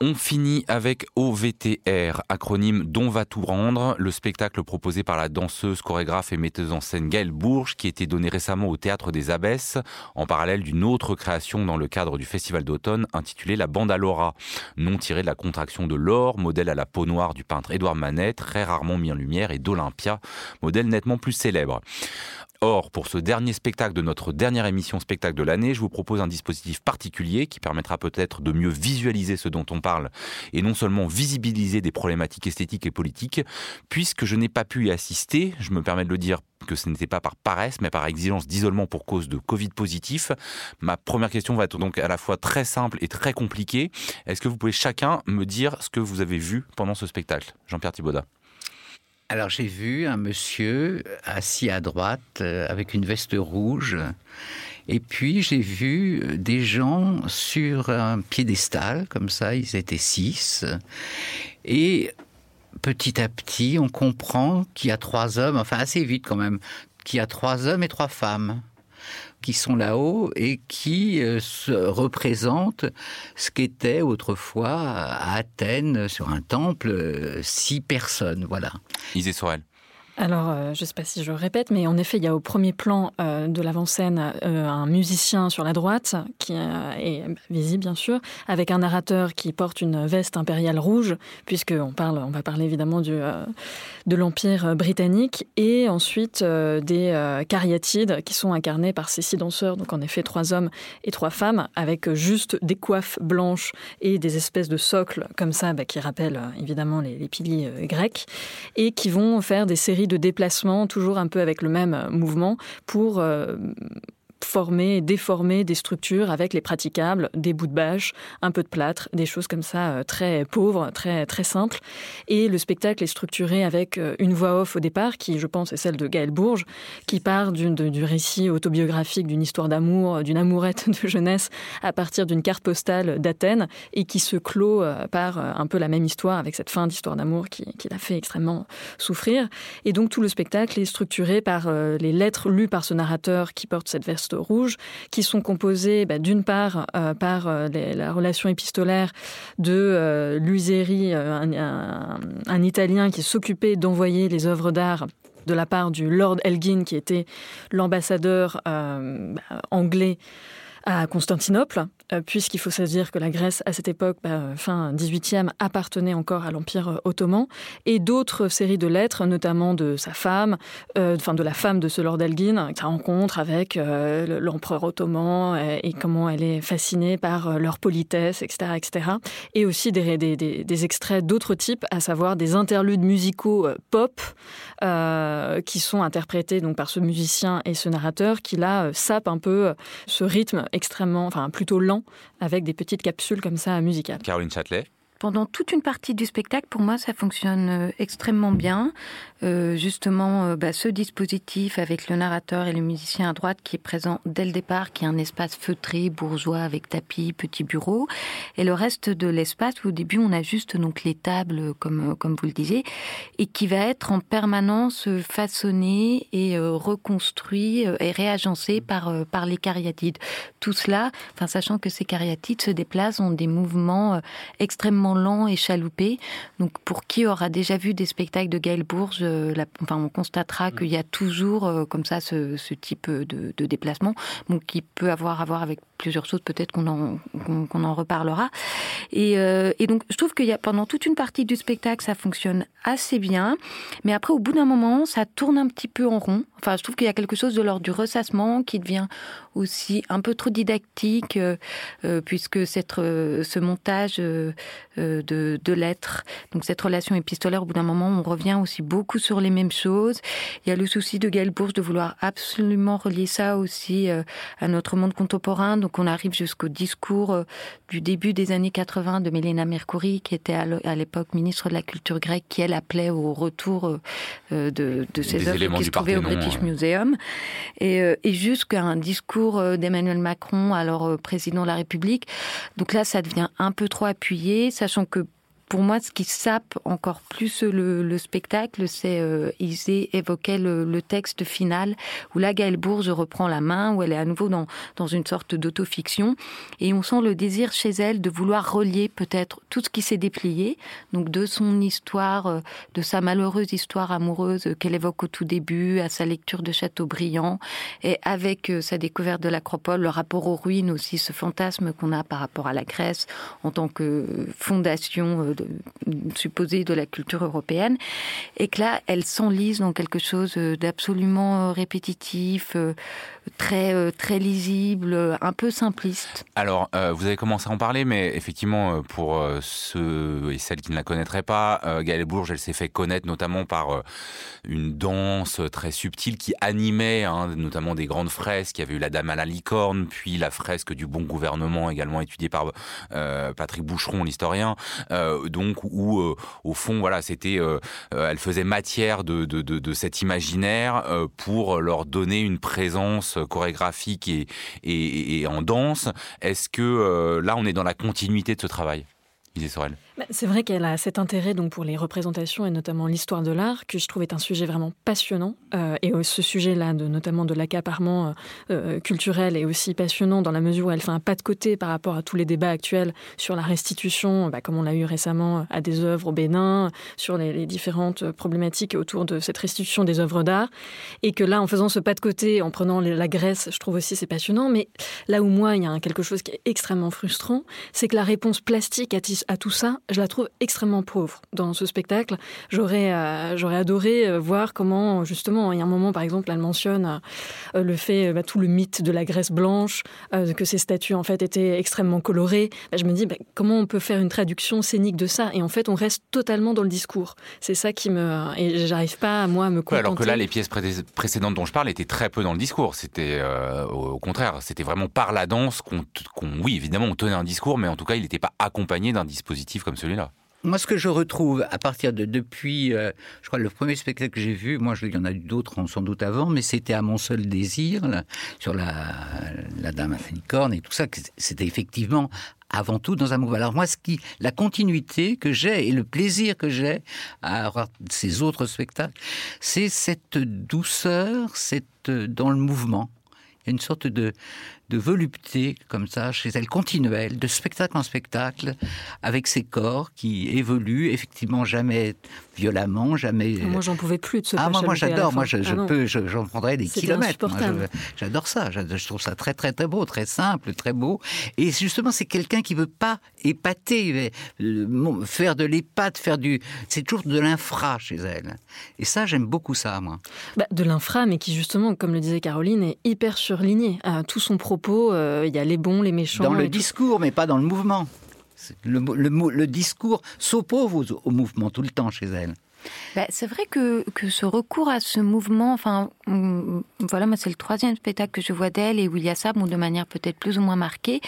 On finit avec OVTR, acronyme Dont va tout rendre, le spectacle proposé par la danseuse, chorégraphe et metteuse en scène Gaëlle Bourges, qui était donné récemment au Théâtre des Abbesses, en parallèle d'une autre création dans le cadre du Festival d'automne intitulée La Bande à Laura, nom tiré de la contraction de l'or, modèle à la peau noire du peintre Édouard Manet, très rarement mis en lumière, et d'Olympia, modèle nettement plus célèbre. Or, pour ce dernier spectacle de notre dernière émission spectacle de l'année, je vous propose un dispositif particulier qui permettra peut-être de mieux visualiser ce dont on parle et non seulement visibiliser des problématiques esthétiques et politiques, puisque je n'ai pas pu y assister, je me permets de le dire que ce n'était pas par paresse, mais par exigence d'isolement pour cause de Covid positif. Ma première question va être donc à la fois très simple et très compliquée. Est-ce que vous pouvez chacun me dire ce que vous avez vu pendant ce spectacle? Jean-Pierre Thibaudat. Alors j'ai vu un monsieur assis à droite euh, avec une veste rouge. Et puis j'ai vu des gens sur un piédestal, comme ça, ils étaient six. Et petit à petit, on comprend qu'il y a trois hommes, enfin assez vite quand même, qu'il y a trois hommes et trois femmes qui sont là-haut et qui euh, se représentent ce qu'était autrefois à Athènes, sur un temple, euh, six personnes. Voilà. Sorel alors, euh, je ne sais pas si je répète, mais en effet, il y a au premier plan euh, de l'avant-scène euh, un musicien sur la droite, qui est visible bien sûr, avec un narrateur qui porte une veste impériale rouge, puisqu'on parle, on va parler évidemment du, de l'Empire britannique, et ensuite des cariatides qui sont incarnés par ces six danseurs, donc en effet trois hommes et trois femmes, avec juste des coiffes blanches et des espèces de socles comme ça, bah, qui rappellent évidemment les, les piliers grecs, et qui vont faire des séries de déplacement, toujours un peu avec le même euh, mouvement, pour euh, former et déformer des structures avec les praticables, des bouts de bâche, un peu de plâtre, des choses comme ça euh, très pauvres, très très simples. Et le spectacle est structuré avec euh, une voix off au départ, qui je pense est celle de Gaël Bourges, qui part du récit autobiographique d'une histoire d'amour, d'une amourette de jeunesse à partir d'une carte postale d'Athènes et qui se clôt euh, par un peu la même histoire avec cette fin d'histoire d'amour qui, qui l'a fait extrêmement souffrir. Et donc tout le spectacle est structuré par les lettres lues par ce narrateur qui porte cette veste rouge, qui sont composées bah, d'une part euh, par euh, la relation épistolaire de euh, Luseri, un, Italien qui s'occupait d'envoyer les œuvres d'art de la part du Lord Elgin, qui était l'ambassadeur bah, anglais à Constantinople, puisqu'il faut se dire que la Grèce, à cette époque, bah, fin 18e, appartenait encore à l'Empire euh, ottoman, et d'autres séries de lettres, notamment de sa femme, euh, enfin de la femme de ce Lord Elgin, sa rencontre avec l'empereur ottoman, et, comment elle est fascinée par leur politesse, etc., etc. Et aussi des, extraits d'autres types, à savoir des interludes musicaux pop, qui sont interprétés donc par ce musicien et ce narrateur, qui là sape un peu ce rythme extrêmement, enfin plutôt lent, avec des petites capsules comme ça musicales. Caroline pendant toute une partie du spectacle, pour moi, ça fonctionne euh, extrêmement bien. Euh, justement, euh, bah, ce dispositif avec le narrateur et le musicien à droite qui est présent dès le départ, qui est un espace feutré, bourgeois, avec tapis, petit bureau, et le reste de l'espace au début on a juste donc les tables, comme comme vous le disiez, et qui va être en permanence façonné et reconstruit et réagencé par par les cariatides. Tout cela, sachant que ces cariatides se déplacent ont des mouvements extrêmement lents et chaloupés. Donc pour qui aura déjà vu des spectacles de Gaël Bourges enfin, on constatera mm. qu'il y a toujours euh, comme ça ce, type de, déplacement, donc qui peut avoir à voir avec plusieurs choses. Peut-être qu'on en, qu'on, en reparlera. Et, euh, et, donc, je trouve qu'il y a pendant toute une partie du spectacle, ça fonctionne assez bien, mais après, au bout d'un moment, ça tourne un petit peu en rond. Enfin, je trouve qu'il y a quelque chose de l'ordre du ressassement qui devient aussi un peu trop didactique, euh, puisque cette, ce montage de, de lettres, donc cette relation épistolaire, au bout d'un moment, on revient aussi beaucoup sur les mêmes choses. Il y a le souci de Gaël Bourges de vouloir absolument relier ça aussi euh, à notre monde contemporain. Donc on arrive jusqu'au discours euh, du début des années 80 de Mélina Mercouri, qui était à l'époque ministre de la Culture grecque, qui elle appelait au retour euh, de, de ces œuvres qui se trouvaient au British Museum. Et, et jusqu'à un discours d'Emmanuel Macron, alors président de la République. Donc là, ça devient un peu trop appuyé, sachant que pour moi, ce qui sape encore plus le, spectacle, c'est euh, Isée évoquait le, texte final où la Gaëlle Bourges reprend la main, où elle est à nouveau dans, une sorte d'autofiction, et on sent le désir chez elle de vouloir relier peut-être tout ce qui s'est déplié, donc de son histoire, euh, de sa malheureuse histoire amoureuse qu'elle évoque au tout début, à sa lecture de Chateaubriand, et avec euh, sa découverte de l'acropole, le rapport aux ruines aussi, ce fantasme qu'on a par rapport à la Grèce en tant que fondation euh, supposée de la culture européenne, et que là, elle s'enlise dans quelque chose d'absolument euh, répétitif, euh, très très lisible, un peu simpliste. Alors, vous avez commencé à en parler, mais effectivement, pour ceux et celles qui ne la connaîtraient pas, Gaëlle Bourges, elle s'est fait connaître notamment par une danse très subtile qui animait hein, notamment des grandes fresques. Il y avait eu La Dame à la licorne, puis la fresque du bon gouvernement, également étudiée par Patrick Boucheron, l'historien donc où euh, au fond voilà c'était euh, euh, elle faisait matière de, de, de, cet imaginaire pour leur donner une présence chorégraphique et, et, en danse. Est-ce que là on est dans la continuité de ce travail, Bah, c'est vrai qu'elle a cet intérêt donc pour les représentations et notamment l'histoire de l'art que je trouve est un sujet vraiment passionnant euh, et ce sujet-là de notamment de l'accaparement euh, euh, culturel est aussi passionnant dans la mesure où elle fait un pas de côté par rapport à tous les débats actuels sur la restitution, bah, comme on l'a eu récemment à des œuvres au Bénin, sur les, différentes problématiques autour de cette restitution des œuvres d'art et que là en faisant ce pas de côté, en prenant la Grèce, je trouve aussi c'est passionnant. Mais là où moi il y a quelque chose qui est extrêmement frustrant, c'est que la réponse plastique à, à tout ça je la trouve extrêmement pauvre dans ce spectacle. J'aurais euh, j'aurais adoré euh, voir comment, justement, il y a un moment, par exemple, elle mentionne euh, le fait, bah, tout le mythe de la Grèce blanche, que ces statues, en fait, étaient extrêmement colorées. Bah, je me dis, bah, comment on peut faire une traduction scénique de ça? Et en fait, on reste totalement dans le discours. C'est ça qui me... Et j'arrive pas, moi, à me contenter. alors que là, les pièces précédentes dont je parle étaient très peu dans le discours. C'était, au contraire, c'était vraiment par la danse qu'on... oui, évidemment, on tenait un discours, mais en tout cas, il n'était pas accompagné d'un dispositif comme celui-là. Moi, ce que je retrouve à partir de depuis, euh, je crois, le premier spectacle que j'ai vu, moi, il y en a eu d'autres sans doute avant, mais c'était à mon seul désir, sur la, Dame à Fénicorne et tout ça, c'était effectivement avant tout dans un mouvement. Alors moi, qui, la continuité que j'ai et le plaisir que j'ai à avoir ces autres spectacles, c'est cette douceur, cette dans le mouvement. Une sorte de, de volupté comme ça chez elle, continuelle, de spectacle en spectacle, avec ses corps qui évoluent, effectivement jamais violemment, jamais. Moi, j'en pouvais plus de ce Ah, moi, moi j'adore, moi, je, ah peux, j'en prendrais des kilomètres. J'adore ça, je trouve ça très, très, très beau, très simple, très beau. Et justement, c'est quelqu'un qui veut pas épater, euh, faire de l'épate, faire du. C'est toujours de l'infra chez elle. Et ça, j'aime beaucoup ça, moi. Bah, de l'infra, mais qui, justement, comme le disait Caroline, est hyper surligné. à tout son propos euh, il y a les bons, les méchants. Dans le discours, mais pas dans le mouvement. Le, le, discours s'oppose au, mouvement tout le temps chez elle. Bah, c'est vrai que, que ce recours à ce mouvement, enfin, voilà, moi c'est le troisième spectacle que je vois d'elle et où il y a ça, bon, de manière peut-être plus ou moins marquée.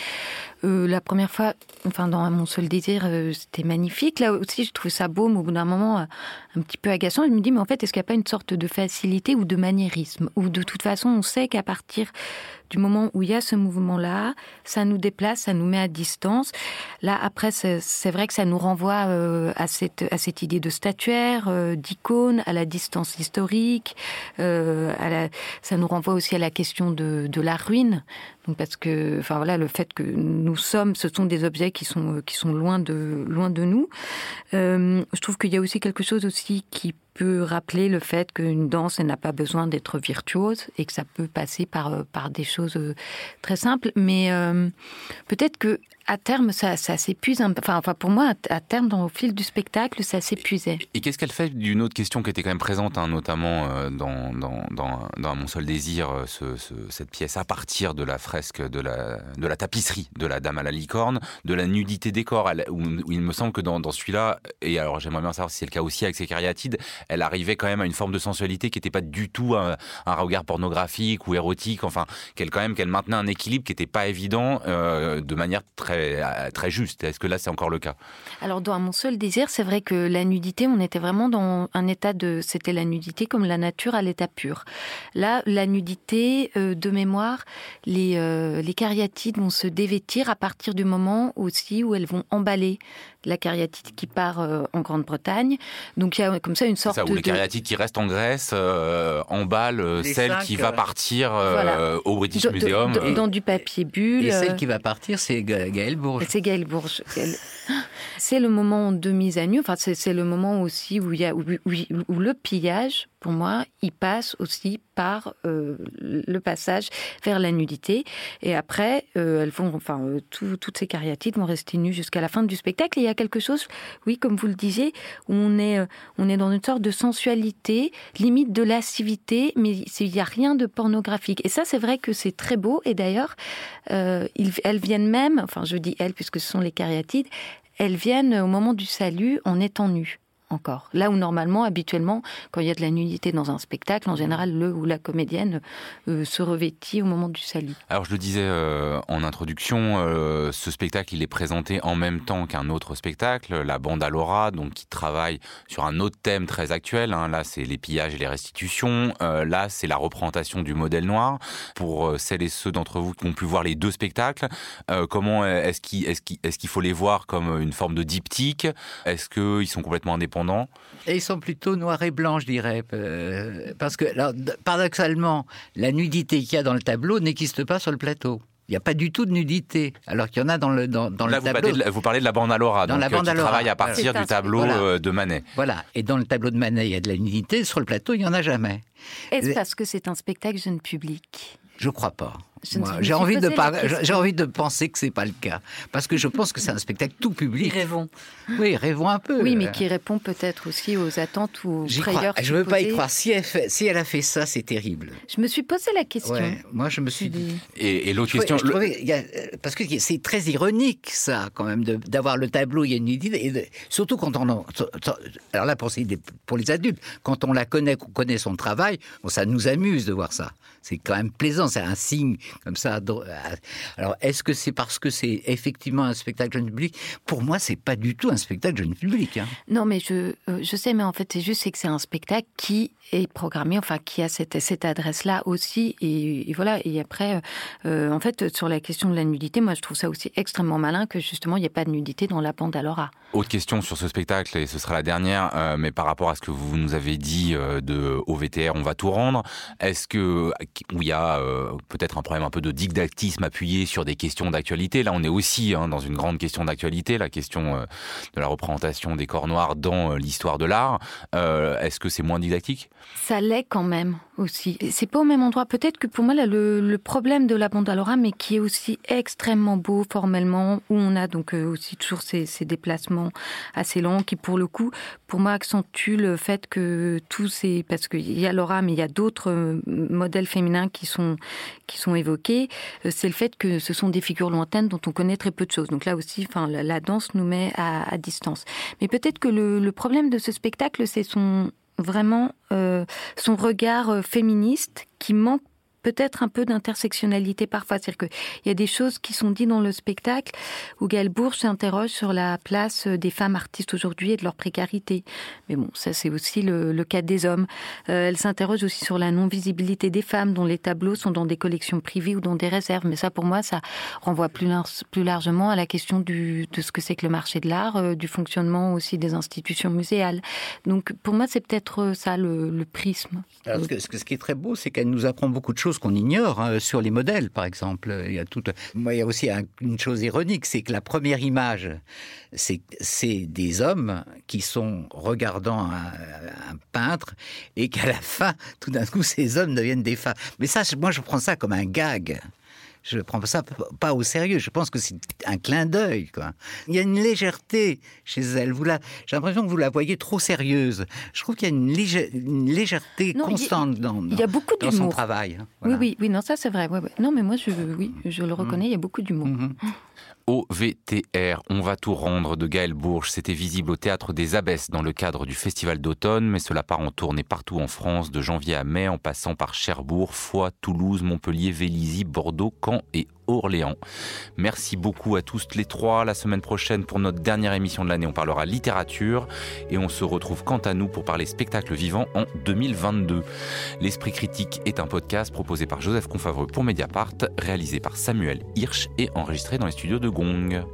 Euh, la première fois, enfin dans mon seul désir, euh, c'était magnifique. Là aussi, je trouve ça beau, mais au bout d'un moment, euh, un petit peu agaçant. Je me dis, mais en fait, est-ce qu'il n'y a pas une sorte de facilité ou de maniérisme? Ou de toute façon, on sait qu'à partir du moment où il y a ce mouvement-là, ça nous déplace, ça nous met à distance. Là, après, c'est vrai que ça nous renvoie à, cette, à cette idée de statuaire, d'icône, à la distance historique. la, ça nous renvoie aussi à la question de, la ruine. Donc parce que, enfin voilà, le fait que nous sommes, ce sont des objets qui sont loin de loin de nous. Euh, je trouve qu'il y a aussi quelque chose aussi qui peut rappeler le fait qu'une danse n'a pas besoin d'être virtuose et que ça peut passer par par des choses euh, très simples. Mais euh, peut-être que à terme, ça, ça s'épuise. Enfin, enfin, pour moi, à terme, dans, au fil du spectacle, ça s'épuisait. Et, qu'est-ce qu'elle fait d'une autre question qui était quand même présente, hein, notamment euh, dans, dans, dans, Mon seul désir, euh, ce, cette pièce, à partir de la fresque, de la, de la tapisserie de la Dame à la licorne, de la nudité des corps, où, il me semble que dans, celui-là, et alors j'aimerais bien savoir si c'est le cas aussi avec ses cariatides, elle arrivait quand même à une forme de sensualité qui n'était pas du tout un, regard pornographique ou érotique, enfin, qu'elle quand maintenait un équilibre qui n'était pas évident euh, de manière très euh, très, juste. Est-ce que là, c'est encore le cas? Alors, dans Mon seul désir, c'est vrai que la nudité, on était vraiment dans un état de... C'était la nudité comme la nature à l'état pur. Là, la nudité, euh, de mémoire, les, euh, les cariatides vont se dévêtir à partir du moment aussi où elles vont emballer la cariatide qui part en Grande-Bretagne. Donc il y a comme ça une sorte ça, où les cariatides qui restent en Grèce euh, emballent celle qui va partir au British Museum. Dans, du papier bulle. Et celle qui va partir, c'est Gaël Bourges. C'est Gaël Bourges. C'est le moment de mise à nu. Enfin, c'est le moment aussi où il y a où, le pillage pour moi, il passe aussi par euh, le passage vers la nudité. Et après, euh, elles vont, enfin, euh, toutes ces cariatides vont rester nues jusqu'à la fin du spectacle. Et il y a quelque chose, oui, comme vous le disiez, où on est, on est dans une sorte de sensualité, limite de lascivité, mais il n'y a rien de pornographique. Et ça, c'est vrai que c'est très beau. Et d'ailleurs, elles viennent même, enfin, je dis elles puisque ce sont les cariatides, elles viennent au moment du salut en étant nues encore. Là où normalement, habituellement, quand il y a de la nudité dans un spectacle, en général, le ou la comédienne euh, se revêtit au moment du salut. Alors je le disais euh, en introduction, euh, ce spectacle, il est présenté en même temps qu'un autre spectacle, la bande à Laura, donc qui travaille sur un autre thème très actuel. Hein. Là, c'est les pillages et les restitutions. là, c'est la représentation du modèle noir. Pour celles et ceux d'entre vous qui ont pu voir les deux spectacles, comment est-ce qu'il est qu'il est qu'il faut les voir comme une forme de diptyque? Est-ce qu'ils sont complètement indépendants? Et ils sont plutôt noirs et blancs, je dirais. Euh, parce que, paradoxalement, la nudité qu'il y a dans le tableau n'existe pas sur le plateau. Il n'y a pas du tout de nudité, alors qu'il y en a dans le, dans, dans Là, le vous tableau. Parlez de, vous parlez de la bande à Laura, dans donc, la bande qui travaille à partir du tableau euh, de Manet. Voilà, et dans le tableau de Manet, il y a de la nudité, sur le plateau, il n'y en a jamais. Est-ce parce que c'est un spectacle jeune public? Je crois pas. J'ai envie de j'ai envie de penser que c'est pas le cas parce que je pense que c'est un spectacle tout public. Rêvons. Oui, rêvons un peu. Oui, mais qui répond peut-être aussi aux attentes ou aux frayeurs. Je veux pas y croire. Si elle, fait, si elle a fait ça, c'est terrible. Je me suis posé la question. moi, je me suis dit. Et, l'autre question, parce que c'est très ironique ça, quand même, d'avoir le tableau. Il y a une idée, et surtout quand on, alors là pour, pour les adultes, quand on la connaît, qu'on connaît son travail, bon, ça nous amuse de voir ça. C'est quand même plaisant. C'est un signe ça. Alors, est-ce que c'est parce que c'est effectivement un spectacle jeune public? Pour moi, c'est pas du tout un spectacle jeune public. Hein. Non, mais je, euh, je sais, mais en fait, c'est juste que c'est un spectacle qui est programmé, enfin, qui a cette, cette adresse-là aussi. Et, voilà. Et après, euh, en fait, sur la question de la nudité, moi, je trouve ça aussi extrêmement malin que justement, il n'y ait pas de nudité dans la bande à Laura. Autre question sur ce spectacle, et ce sera la dernière, euh, mais par rapport à ce que vous nous avez dit de OVTR, on va tout rendre. Est-ce que où il y a peut-être un problème un peu de didactisme appuyé sur des questions d'actualité? Là, on est aussi hein, dans une grande question d'actualité, la question euh, de la représentation des corps noirs dans euh, l'histoire de l'art. Euh, est-ce que c'est moins didactique? Ça l'est quand même. aussi. C'est pas au même endroit. Peut-être que pour moi, là, le, problème de la bande à mais qui est aussi extrêmement beau formellement, où on a donc euh, aussi toujours ces, déplacements assez longs, qui pour le coup, pour moi, accentuent le fait que tous ces, parce qu'il y a Laura, mais il y a d'autres euh, modèles féminins qui sont qui sont évoqués. Euh, c'est le fait que ce sont des figures lointaines dont on connaît très peu de choses. Donc là aussi, enfin, la, danse nous met à, distance. Mais peut-être que le problème de ce spectacle, c'est son vraiment euh, son regard euh, féministe qui manque peut-être un peu d'intersectionnalité parfois. C'est-à-dire qu'il y a des choses qui sont dites dans le spectacle où Gaëlle Bourges s'interroge sur la place des femmes artistes aujourd'hui et de leur précarité. Mais bon, ça c'est aussi le, cas des hommes. Euh, elle s'interroge aussi sur la non-visibilité des femmes dont les tableaux sont dans des collections privées ou dans des réserves. Mais ça pour moi, ça renvoie plus, largement à la question de ce que c'est que le marché de l'art, euh, du fonctionnement aussi des institutions muséales. Donc pour moi, c'est peut-être euh, ça le, prisme. Ce qui est très beau, c'est qu'elle nous apprend beaucoup de choses qu'on ignore hein, sur les modèles, par exemple. Il y a tout. Moi, il y a aussi une chose ironique, c'est que la première image, c'est des hommes qui sont regardant un, un peintre et qu'à la fin, tout d'un coup, ces hommes deviennent des femmes. Mais ça, moi, je prends ça comme un gag je ne prends ça pas au sérieux. Je pense que c'est un clin d'œil. Il y a une légèreté chez elle. Vous j'ai l'impression que vous la voyez trop sérieuse. Je trouve qu'il y a une, légèreté constante dans, il y a beaucoup dans son travail. Hein. Oui, oui, oui, non, ça c'est vrai. Non, mais moi, je, oui, je le reconnais, il y a beaucoup d'humour. Mm-hmm. OVTR, On va tout rendre de Gaël Bourges. C'était visible au théâtre des Abbesses dans le cadre du festival d'automne, mais cela part en tournée partout en France, de janvier à mai, en passant par Cherbourg, Foix, Toulouse, Montpellier, Vélizy, Bordeaux, Caen et Merci beaucoup à tous les trois. La semaine prochaine, pour notre dernière émission de l'année, on parlera littérature et on se retrouve quant à nous pour parler spectacle vivant en 2022. L'Esprit critique est un podcast proposé par Joseph Confavreux pour Mediapart, réalisé par Samuel Hirsch et enregistré dans les studios de Gong.